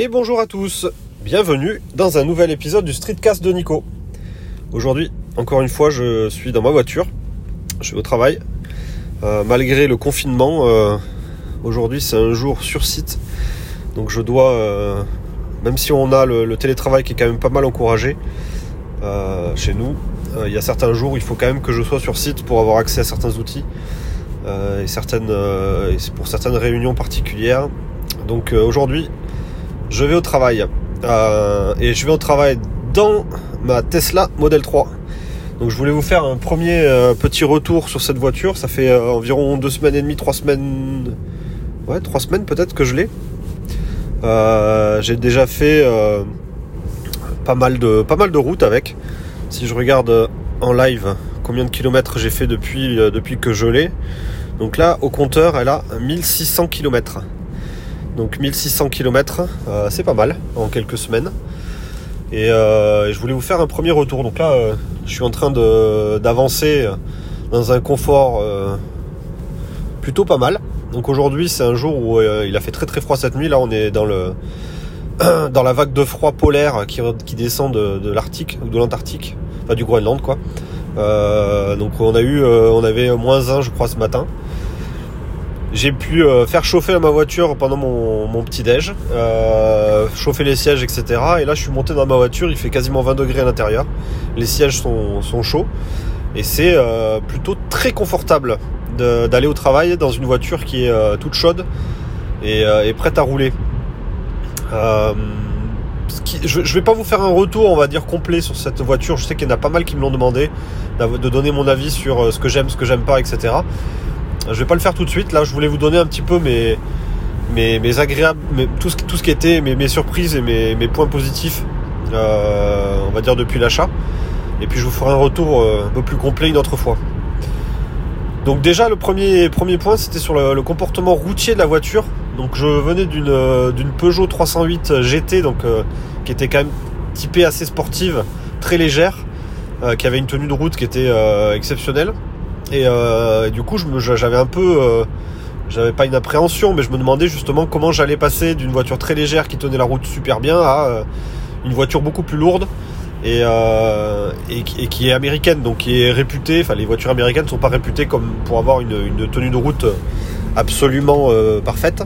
Et bonjour à tous, bienvenue dans un nouvel épisode du Streetcast de Nico. Aujourd'hui, encore une fois, je suis dans ma voiture, je suis au travail. Euh, malgré le confinement, euh, aujourd'hui c'est un jour sur site, donc je dois, euh, même si on a le, télétravail qui est quand même pas mal encouragé chez nous, il y a certains jours où il faut quand même que je sois sur site pour avoir accès à certains outils et, et pour certaines réunions particulières. Donc aujourd'hui, je vais au travail. Euh, et je vais au travail dans ma Tesla Model 3. Donc je voulais vous faire un premier euh, petit retour sur cette voiture. Ça fait euh, environ deux semaines et demie, trois semaines, ouais, trois semaines peut-être que je l'ai. J'ai déjà fait pas mal de pas mal de routes avec. Si je regarde en live combien de kilomètres j'ai fait depuis depuis que je l'ai. Donc là au compteur elle a 1600 kilomètres. Donc 1600 km, euh, c'est pas mal en quelques semaines. Et euh, je voulais vous faire un premier retour. Donc là, euh, je suis en train d'avancer dans un confort plutôt pas mal. Donc aujourd'hui, c'est un jour où il a fait très très froid cette nuit. Là, on est dans le dans la vague de froid polaire qui, descend de, l'Arctique ou de l'Antarctique, enfin du Groenland quoi. donc on a eu, on avait moins 1 je crois ce matin. J'ai pu euh, faire chauffer ma voiture pendant mon, petit déj, euh, chauffer les sièges, etc. Et là, je suis monté dans ma voiture, il fait quasiment 20 degrés à l'intérieur. Les sièges sont, chauds et c'est euh, plutôt très confortable d'aller au travail dans une voiture qui est toute chaude et, prête à rouler. je, ne vais pas vous faire un retour, on va dire complet sur cette voiture. Je sais qu'il y en a pas mal qui me l'ont demandé de donner mon avis sur ce que j'aime, ce que j'aime pas, etc. Je vais pas le faire tout de suite. Là, je voulais vous donner un petit peu mes, agréables, tout, ce, tout ce qui était mes, surprises et mes, points positifs, euh, on va dire depuis l'achat. Et puis je vous ferai un retour euh, un peu plus complet une autre fois. Donc déjà le premier, premier point c'était sur le, comportement routier de la voiture. Donc je venais d'une euh, Peugeot 308 GT donc qui était quand même typée assez sportive, très légère, qui avait une tenue de route qui était exceptionnelle. Euh, et, du coup, j'avais un peu, euh, j'avais pas une appréhension, mais je me demandais justement comment j'allais passer d'une voiture très légère qui tenait la route super bien à euh, une voiture beaucoup plus lourde et, qui est américaine, donc qui est réputée. Enfin, les voitures américaines ne sont pas réputées comme pour avoir une, une tenue de route absolument parfaite.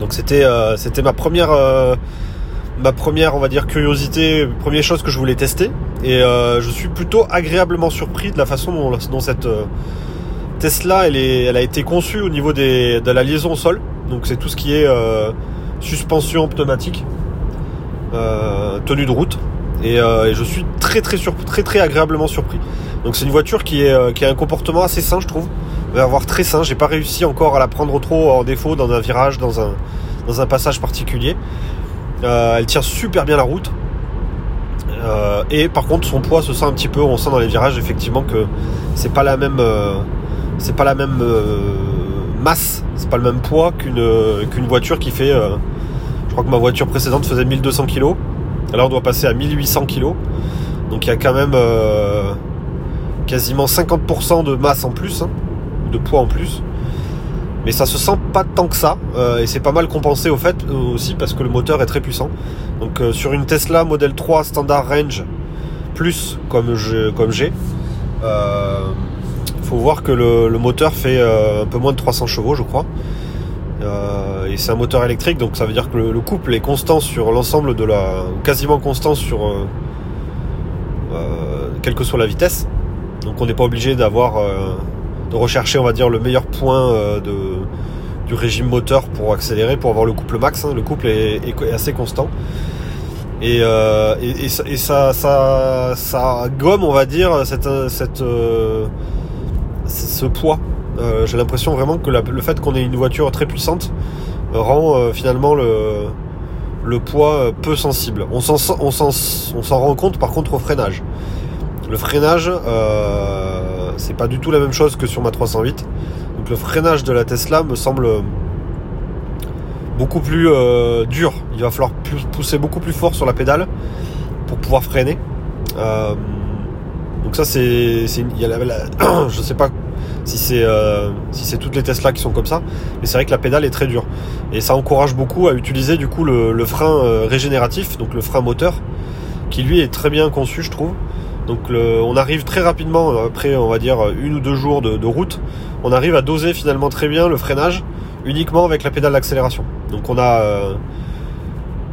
Donc c'était c'était ma première ma première, on va dire, curiosité, première chose que je voulais tester. Et euh, je suis plutôt agréablement surpris de la façon dont, cette euh, Tesla, elle, est, elle a été conçue au niveau de la liaison au sol. Donc c'est tout ce qui est euh, suspension pneumatique, tenue de route. Et, je suis très très, très très agréablement surpris. Donc c'est une voiture qui, a un comportement assez sain, je trouve. Va avoir très sain. J'ai pas réussi encore à la prendre trop en défaut dans un virage, dans un passage particulier. Euh, elle tire super bien la route. Euh, et par contre, son poids se sent un petit peu. On sent dans les virages effectivement que c'est pas la même, euh, pas la même masse, c'est pas le même poids qu'une qu'une voiture qui fait. je crois que ma voiture précédente faisait 1200 kg. Alors on doit passer à 1800 kg. Donc il y a quand même quasiment 50% de masse en plus, hein, de poids en plus mais ça se sent pas tant que ça euh, et c'est pas mal compensé au fait aussi parce que le moteur est très puissant. Donc euh, sur une Tesla Model 3 standard range plus comme j'ai comme euh, faut voir que le, moteur fait un peu moins de 300 chevaux je crois. Et c'est un moteur électrique donc ça veut dire que le, couple est constant sur l'ensemble de la quasiment constant sur quelle que soit la vitesse. Donc on n'est pas obligé d'avoir de rechercher, on va dire, le meilleur point euh, de, du régime moteur pour accélérer, pour avoir le couple max. Hein. Le couple est, assez constant. Et, euh, et, ça, ça, ça, gomme, on va dire, cette, cette, euh, ce poids. J'ai l'impression vraiment que le fait qu'on ait une voiture très puissante rend finalement le, le poids peu sensible. On s'en, on s'en rend compte par contre au freinage. Le freinage, c'est pas du tout la même chose que sur ma 308. Donc le freinage de la Tesla me semble beaucoup plus euh, dur. Il va falloir pousser beaucoup plus fort sur la pédale pour pouvoir freiner. Euh, donc ça c'est, je sais pas, si c'est si c'est toutes les Tesla qui sont comme ça. Mais c'est vrai que la pédale est très dure. Et ça encourage beaucoup à utiliser du coup le, frein régénératif, donc le frein moteur, qui lui est très bien conçu, je trouve. Donc on arrive très rapidement, après on va dire une ou deux jours de, route, on arrive à doser finalement très bien le freinage uniquement avec la pédale d'accélération. Donc on a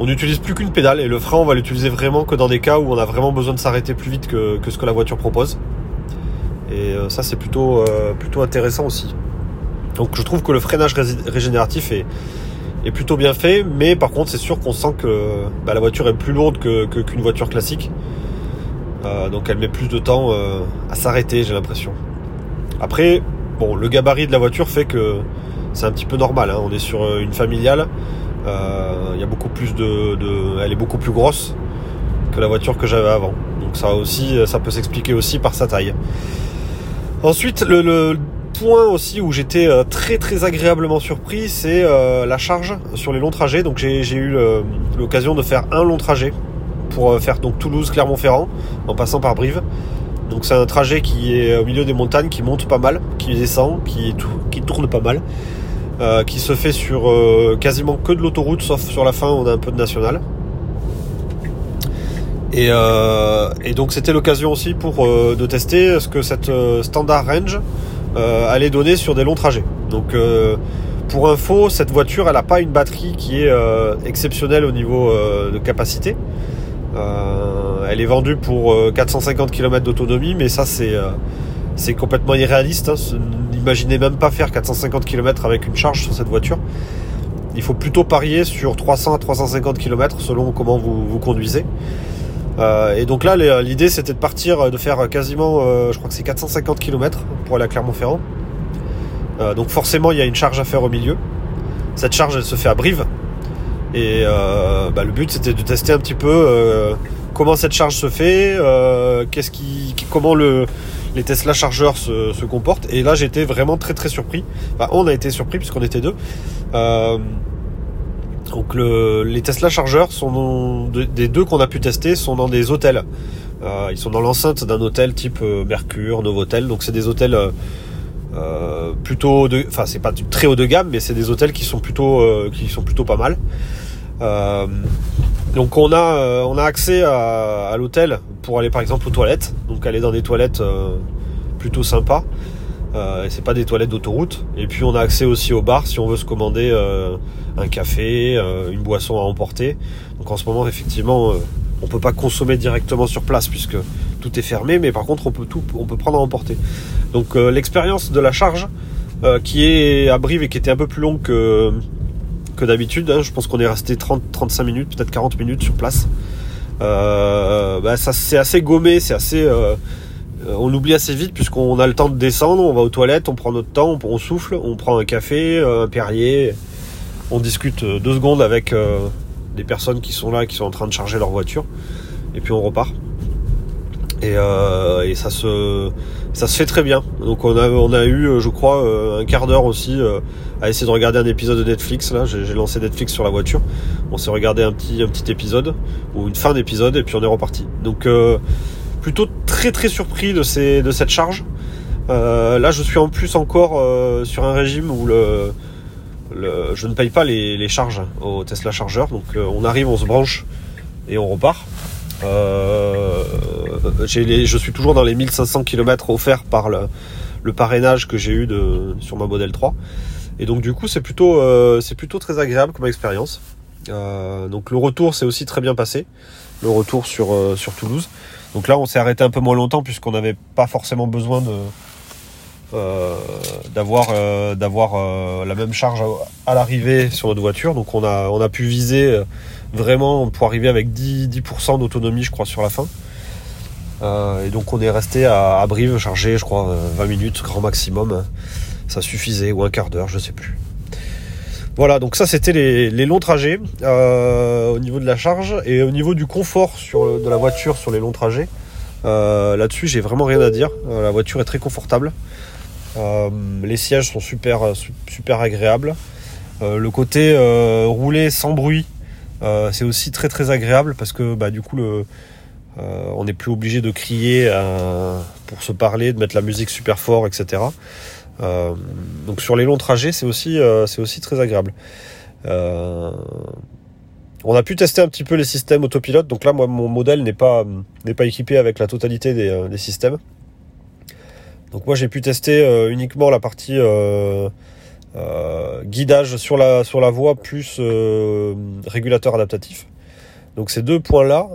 on n'utilise plus qu'une pédale et le frein on va l'utiliser vraiment que dans des cas où on a vraiment besoin de s'arrêter plus vite que, ce que la voiture propose. Et euh, ça c'est plutôt, euh, plutôt intéressant aussi. Donc je trouve que le freinage régénératif est, plutôt bien fait, mais par contre c'est sûr qu'on sent que bah, la voiture est plus lourde qu'une voiture classique. Euh, donc elle met plus de temps à s'arrêter j'ai l'impression. Après, bon, le gabarit de la voiture fait que c'est un petit peu normal. Hein. On est sur une familiale. Euh, il y a beaucoup plus de, elle est beaucoup plus grosse que la voiture que j'avais avant. Donc ça aussi, ça peut s'expliquer aussi par sa taille. Ensuite, le, point aussi où j'étais euh, très très agréablement surpris, c'est euh, la charge sur les longs trajets. Donc j'ai eu l'occasion de faire un long trajet pour faire donc Toulouse Clermont-Ferrand en passant par Brive. Donc c'est un trajet qui est au milieu des montagnes, qui monte pas mal, qui descend, qui, qui tourne pas mal. Euh, qui se fait sur euh, quasiment que de l'autoroute, sauf sur la fin on a un peu de national. Et, euh, donc c'était l'occasion aussi pour de tester ce que cette standard range allait donner sur des longs trajets. Donc pour info, cette voiture elle n'a pas une batterie qui est exceptionnelle au niveau de capacité. Elle est vendue pour 450 km d'autonomie, mais ça c'est c'est complètement irréaliste. Hein. N'imaginez même pas faire 450 km avec une charge sur cette voiture. Il faut plutôt parier sur 300 à 350 km selon comment vous, vous conduisez. Euh, et donc là, l'idée c'était de partir, de faire quasiment, euh, je crois que c'est 450 km pour aller à Clermont-Ferrand. Euh, donc forcément, il y a une charge à faire au milieu. Cette charge, elle se fait à Brive. Et bah, le but c'était de tester un petit peu comment cette charge se fait, qu'est-ce qui, comment le, les Tesla chargeurs se, comportent. Et là, j'étais vraiment très très surpris. Enfin, on a été surpris puisqu'on était deux. Euh, donc les Tesla chargeurs sont des deux qu'on a pu tester sont dans des hôtels. Euh, ils sont dans l'enceinte d'un hôtel type euh, Mercure, Novotel. Donc c'est des hôtels plutôt de, enfin c'est pas très haut de gamme, mais c'est des hôtels qui sont plutôt qui sont plutôt pas mal. Donc on a, euh, accès à, l'hôtel pour aller par exemple aux toilettes. Donc aller dans des toilettes euh, plutôt sympas. Euh, c'est pas des toilettes d'autoroute. Et puis on a accès aussi au bar si on veut se commander euh, un café, une boisson à emporter. Donc en ce moment effectivement on peut pas consommer directement sur place puisque tout est fermé, mais par contre on peut tout, on peut prendre à emporter. Donc l'expérience de la charge qui est à Brive et qui était un peu plus longue que d'habitude. Hein. Je pense qu'on est resté 30-35 minutes, peut-être 40 minutes sur place. Euh, bah, ça c'est assez gommé, c'est assez. Euh, on oublie assez vite puisqu'on a le temps de descendre, on va aux toilettes, on prend notre temps, on, souffle, on prend un café, euh, un Perrier, on discute deux secondes avec des personnes qui sont là, qui sont en train de charger leur voiture, et puis on repart. Et, et ça se ça se fait très bien. Donc on a, on a eu, euh, je crois, euh, un quart d'heure aussi euh, à essayer de regarder un épisode de Netflix. Là, j'ai lancé Netflix sur la voiture. On s'est regardé un petit, un petit épisode ou une fin d'épisode et puis on est reparti. Donc plutôt très très surpris de, ces, de cette charge. là, je suis en plus encore sur un régime où le, le, je ne paye pas les, les charges au Tesla Charger. Donc on arrive, on se branche et on repart. Euh, je suis toujours dans les 1500 km offerts par le, parrainage que j'ai eu sur ma modèle 3. Et donc du coup c'est plutôt, euh, plutôt très agréable comme expérience. Euh, donc le retour s'est aussi très bien passé. Le retour sur, sur Toulouse. Donc là on s'est arrêté un peu moins longtemps puisqu'on n'avait pas forcément besoin de, d'avoir d'avoir la même charge à, l'arrivée sur notre voiture. Donc on a, on a pu viser vraiment pour arriver avec 10%, 10 d'autonomie, je crois, sur la fin. Euh, et donc on est resté à, Brive chargé, je crois, 20 euh, minutes, grand maximum. Ça suffisait, ou un quart d'heure, je sais plus. Voilà, donc ça c'était les, longs trajets euh, au niveau de la charge et au niveau du confort sur, de la voiture sur les longs trajets. Là-dessus, j'ai vraiment rien à dire. la voiture est très confortable. Les sièges sont super, super agréables. le côté rouler sans bruit, euh, c'est aussi très très agréable parce que bah, du coup euh, on n'est plus obligé de crier euh, pour se parler, de mettre la musique super fort, etc. donc sur les longs trajets, c'est aussi, aussi très agréable. On a pu tester un petit peu les systèmes autopilote. Donc là, moi, mon modèle n'est pas, pas équipé avec la totalité des, euh, systèmes. Donc moi, j'ai pu tester euh, uniquement la partie euh, guidage sur la, sur la voie plus régulateur adaptatif. Donc ces deux points-là,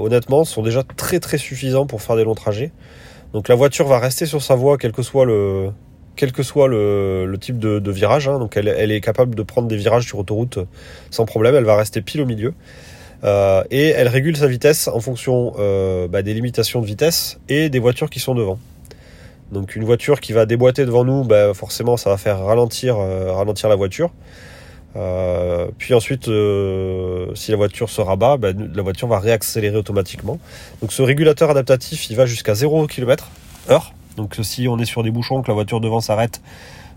honnêtement, sont déjà très très suffisants pour faire des longs trajets. Donc la voiture va rester sur sa voie, quel que soit le, quel que soit le, type de, virage. Hein. donc elle, est capable de prendre des virages sur autoroute sans problème. Elle va rester pile au milieu. Euh, et elle régule sa vitesse en fonction euh, bah, des limitations de vitesse et des voitures qui sont devant. Donc une voiture qui va déboîter devant nous, bah, forcément ça va faire ralentir, euh, la voiture. puis ensuite, si la voiture se rabat, bah, la voiture va réaccélérer automatiquement. Donc ce régulateur adaptatif, il va jusqu'à 0 km heure. Donc si on est sur des bouchons, que la voiture devant s'arrête,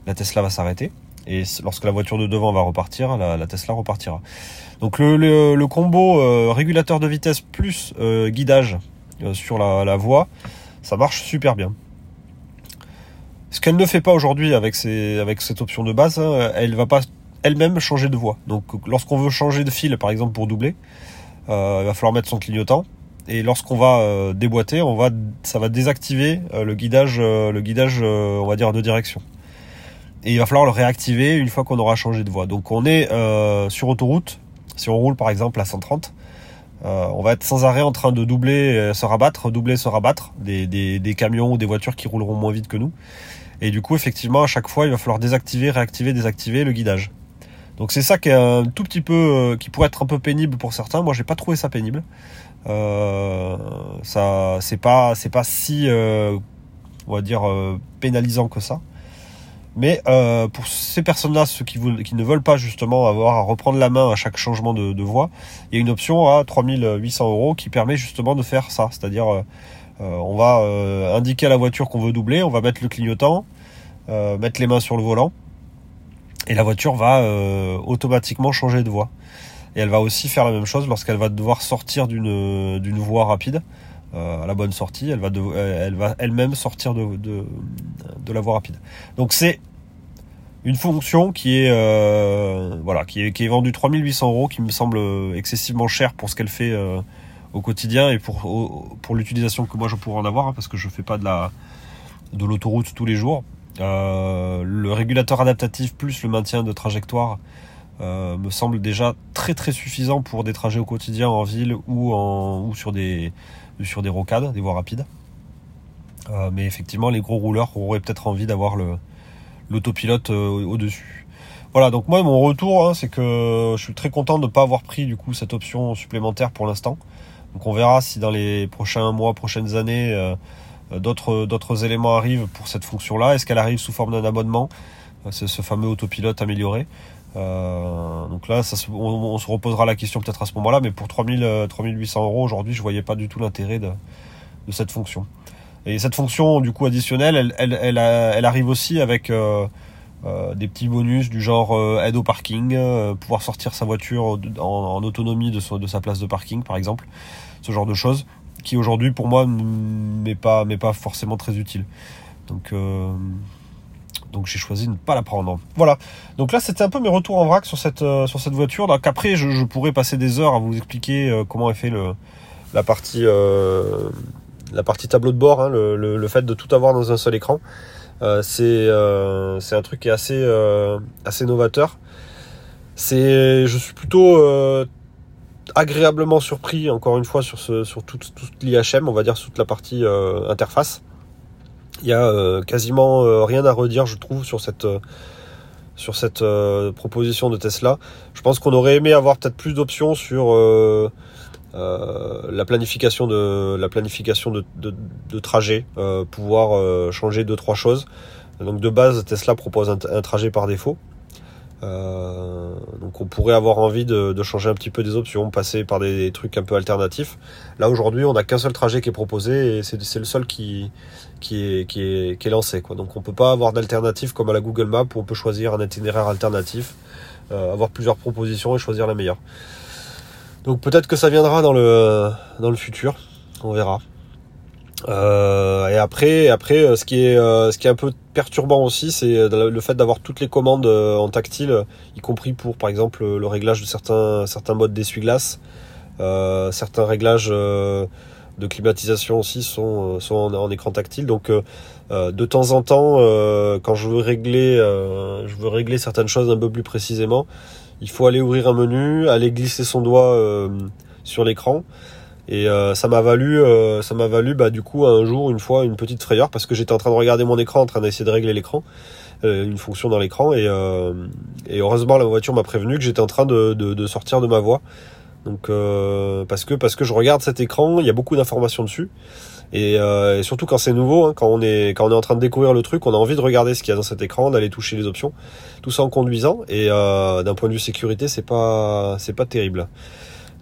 la Tesla va s'arrêter. Et lorsque la voiture de devant va repartir, la, Tesla repartira. Donc le, combo euh, régulateur de vitesse plus euh, guidage euh, sur la, voie, ça marche super bien. Ce qu'elle ne fait pas aujourd'hui avec, cette option de base, hein, elle va pas elle-même changer de voie. Donc lorsqu'on veut changer de fil, par exemple pour doubler, il va falloir mettre son clignotant et lorsqu'on va euh, déboîter, on va, ça va désactiver euh, le guidage, euh, le guidage, on va dire de direction. Et il va falloir le réactiver une fois qu'on aura changé de voie. Donc on est sur autoroute, si on roule par exemple à 130, on va être sans arrêt en train de doubler, se rabattre, doubler, se rabattre des, des, camions ou des voitures qui rouleront moins vite que nous. Et du coup, effectivement, à chaque fois, il va falloir désactiver, réactiver, désactiver le guidage. Donc c'est ça qui est un tout petit peu, qui pourrait être un peu pénible pour certains. Moi, j'ai pas trouvé ça pénible. Euh, ça, c'est pas, c'est pas si, euh, on va dire, euh, pénalisant que ça. Mais pour ces personnes-là, ceux qui, ne veulent pas justement avoir à reprendre la main à chaque changement de, voie, il y a une option à 3800 euros qui permet justement de faire ça. C'est-à-dire, on va indiquer à la voiture qu'on veut doubler, on va mettre le clignotant, mettre les mains sur le volant, et la voiture va automatiquement changer de voie. Et elle va aussi faire la même chose lorsqu'elle va devoir sortir d'une d'une voie rapide. Euh, à la bonne sortie, elle va, elle va elle-même sortir de, de, de, la voie rapide. Donc c'est une fonction qui est euh, voilà qui est, qui est vendue 3800 euros, qui me semble excessivement cher pour ce qu'elle fait euh, au quotidien et pour pour l'utilisation que moi je pourrais en avoir hein, parce que je fais pas de la de l'autoroute tous les jours. Euh, le régulateur adaptatif plus le maintien de trajectoire euh, me semble déjà très très suffisant pour des trajets au quotidien en ville ou, en, ou sur, des, sur des rocades, des voies rapides. Euh, mais effectivement, les gros rouleurs auraient peut-être envie d'avoir l'autopilote euh, au-dessus. Voilà, donc moi mon retour, hein, c'est que je suis très content de ne pas avoir pris du coup cette option supplémentaire pour l'instant. Donc on verra si dans les prochains mois, prochaines années, d'autres d'autres éléments arrivent pour cette fonction-là. Est-ce qu'elle arrive sous forme d'un abonnement C'est ce fameux autopilote amélioré. Euh, donc là, on, se reposera la question peut-être à ce moment-là, mais pour 3000, 3800 euh, euros aujourd'hui, je voyais pas du tout l'intérêt de, cette fonction. Et cette fonction du coup additionnelle, elle, elle, elle, arrive aussi avec euh, euh, des petits bonus du genre euh, aide au parking, pouvoir sortir sa voiture en, autonomie de, de, sa place de parking par exemple, ce genre de choses qui aujourd'hui pour moi m'est pas, pas forcément très utile. Donc donc j'ai choisi de ne pas la prendre. Voilà. Donc là c'était un peu mes retours en vrac sur cette sur cette voiture. Donc après je, pourrais passer des heures à vous expliquer comment est fait le la partie la partie tableau de bord, hein, le, le, fait de tout avoir dans un seul écran. c'est c'est un truc qui est assez assez novateur. Je suis plutôt agréablement surpris encore une fois sur ce sur toute, l'IHM, on va dire toute la partie interface. Il y a euh, quasiment euh, rien à redire, je trouve, sur cette euh, sur cette proposition de Tesla. Je pense qu'on aurait aimé avoir peut-être plus d'options sur la planification de la planification de, trajet, pouvoir changer deux trois choses. Donc de base, Tesla propose un trajet par défaut. Euh, donc on pourrait avoir envie de, changer un petit peu des options, passer par des, trucs un peu alternatifs. Là aujourd'hui, on n'a qu'un seul trajet qui est proposé et c'est le seul qui, qui, est, lancé. Quoi. Donc on peut pas avoir d'alternative comme à la Google Map où on peut choisir un itinéraire alternatif, euh, avoir plusieurs propositions et choisir la meilleure. Donc peut-être que ça viendra dans le, dans le futur, on verra. et après, après, ce qui est, ce qui est un peu perturbant aussi, c'est le fait d'avoir toutes les commandes en tactile, y compris pour, par exemple, le réglage de certains, certains modes d'essuie-glace, certains réglages de climatisation aussi sont, euh, sont en, écran tactile. Donc euh, euh, de temps en temps, quand je veux régler, je veux régler certaines choses un peu plus précisément, il faut aller ouvrir un menu, aller glisser son doigt sur l'écran. Et ça m'a valu, ça m'a valu bah, du coup un jour, une fois, une petite frayeur parce que j'étais en train de regarder mon écran, en train d'essayer de régler l'écran, une fonction dans l'écran, et, heureusement la voiture m'a prévenu que j'étais en train de, de, sortir de ma voie. Donc euh, parce que parce que je regarde cet écran, il y a beaucoup d'informations dessus. Et, euh, surtout quand c'est nouveau, hein, quand on est quand on est en train de découvrir le truc, on a envie de regarder ce qu'il y a dans cet écran, d'aller toucher les options, tout ça en conduisant. Et euh, d'un point de vue sécurité, c'est pas c'est pas terrible.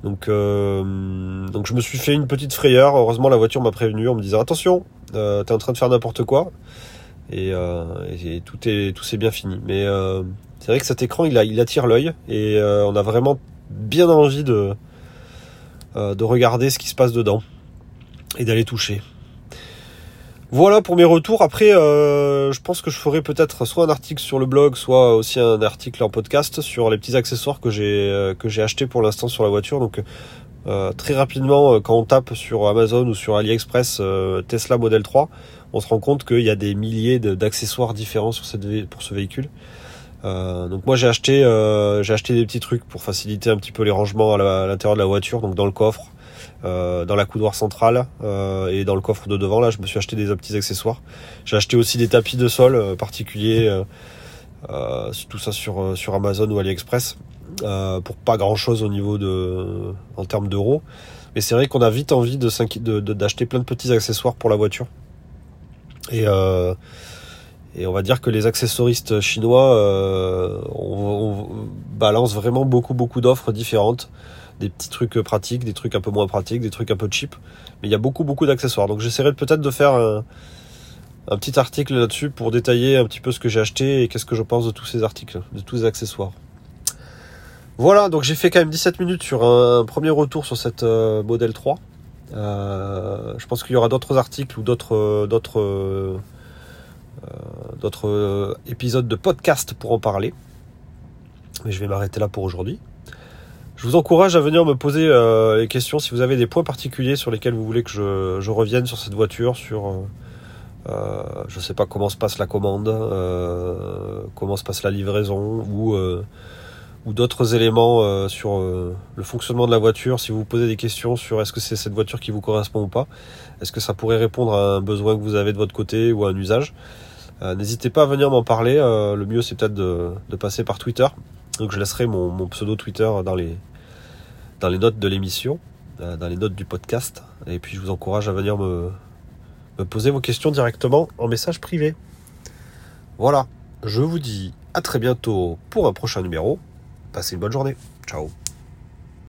Donc donc je me suis fait une petite frayeur. Heureusement la voiture m'a prévenu en me disant attention, euh, t'es en train de faire n'importe quoi. Et, et, tout est tout s'est bien fini. Mais c'est vrai que cet écran il a il attire l'œil et on a vraiment bien envie de, euh, de regarder ce qui se passe dedans et d'aller toucher. Voilà pour mes retours. Après, euh, je pense que je ferai peut-être soit un article sur le blog, soit aussi un article en podcast sur les petits accessoires que j'ai euh, pour l'instant sur la voiture. Donc très rapidement, quand on tape sur Amazon ou sur AliExpress Tesla Model 3, on se rend compte qu'il y a des milliers d'accessoires différents pour ce véhicule. Euh, donc moi j'ai acheté euh, j'ai acheté des petits trucs pour faciliter un petit peu les rangements à l'intérieur de la voiture, donc dans le coffre, euh, dans la coudoir centrale et dans le coffre de devant là, je me suis acheté des petits accessoires. J'ai acheté aussi des tapis de sol particuliers, tout ça sur sur Amazon ou AliExpress pour pas grand chose au niveau de en termes d'euros. Mais c'est vrai qu'on a vite envie de d'acheter plein de petits accessoires pour la voiture. Et et on va dire que les accessoristes chinois euh, on, balance vraiment beaucoup beaucoup d'offres différentes, des petits trucs pratiques, des trucs un peu moins pratiques, des trucs un peu cheap, mais il y a beaucoup beaucoup d'accessoires. Donc j'essaierai peut-être de faire un, petit article là-dessus pour détailler un petit peu ce que j'ai acheté et qu'est-ce que je pense de tous ces articles, de tous ces accessoires. Voilà, donc j'ai fait quand même 17 minutes sur un, premier retour sur cette euh, modèle 3. Euh, je pense qu'il y aura d'autres articles ou d'autres d'autres euh, euh, épisodes de podcast pour en parler. Mais je vais m'arrêter là pour aujourd'hui. Je vous encourage à venir me poser euh, les questions si vous avez des points particuliers sur lesquels vous voulez que je, revienne sur cette voiture, sur euh, je sais pas comment se passe la commande, comment se passe la livraison ou ou d'autres éléments sur le fonctionnement de la voiture. Si vous vous posez des questions sur est-ce que c'est cette voiture qui vous correspond ou pas, est-ce que ça pourrait répondre à un besoin que vous avez de votre côté ou à un usage. Euh, n'hésitez pas à venir m'en parler. Euh, le mieux, c'est peut-être de, passer par Twitter. Donc, je laisserai mon, pseudo Twitter dans les, dans les notes de l'émission, euh, dans les notes du podcast. Et puis, je vous encourage à venir me, me poser vos questions directement en message privé. Voilà. Je vous dis à très bientôt pour un prochain numéro. Passez une bonne journée. Ciao.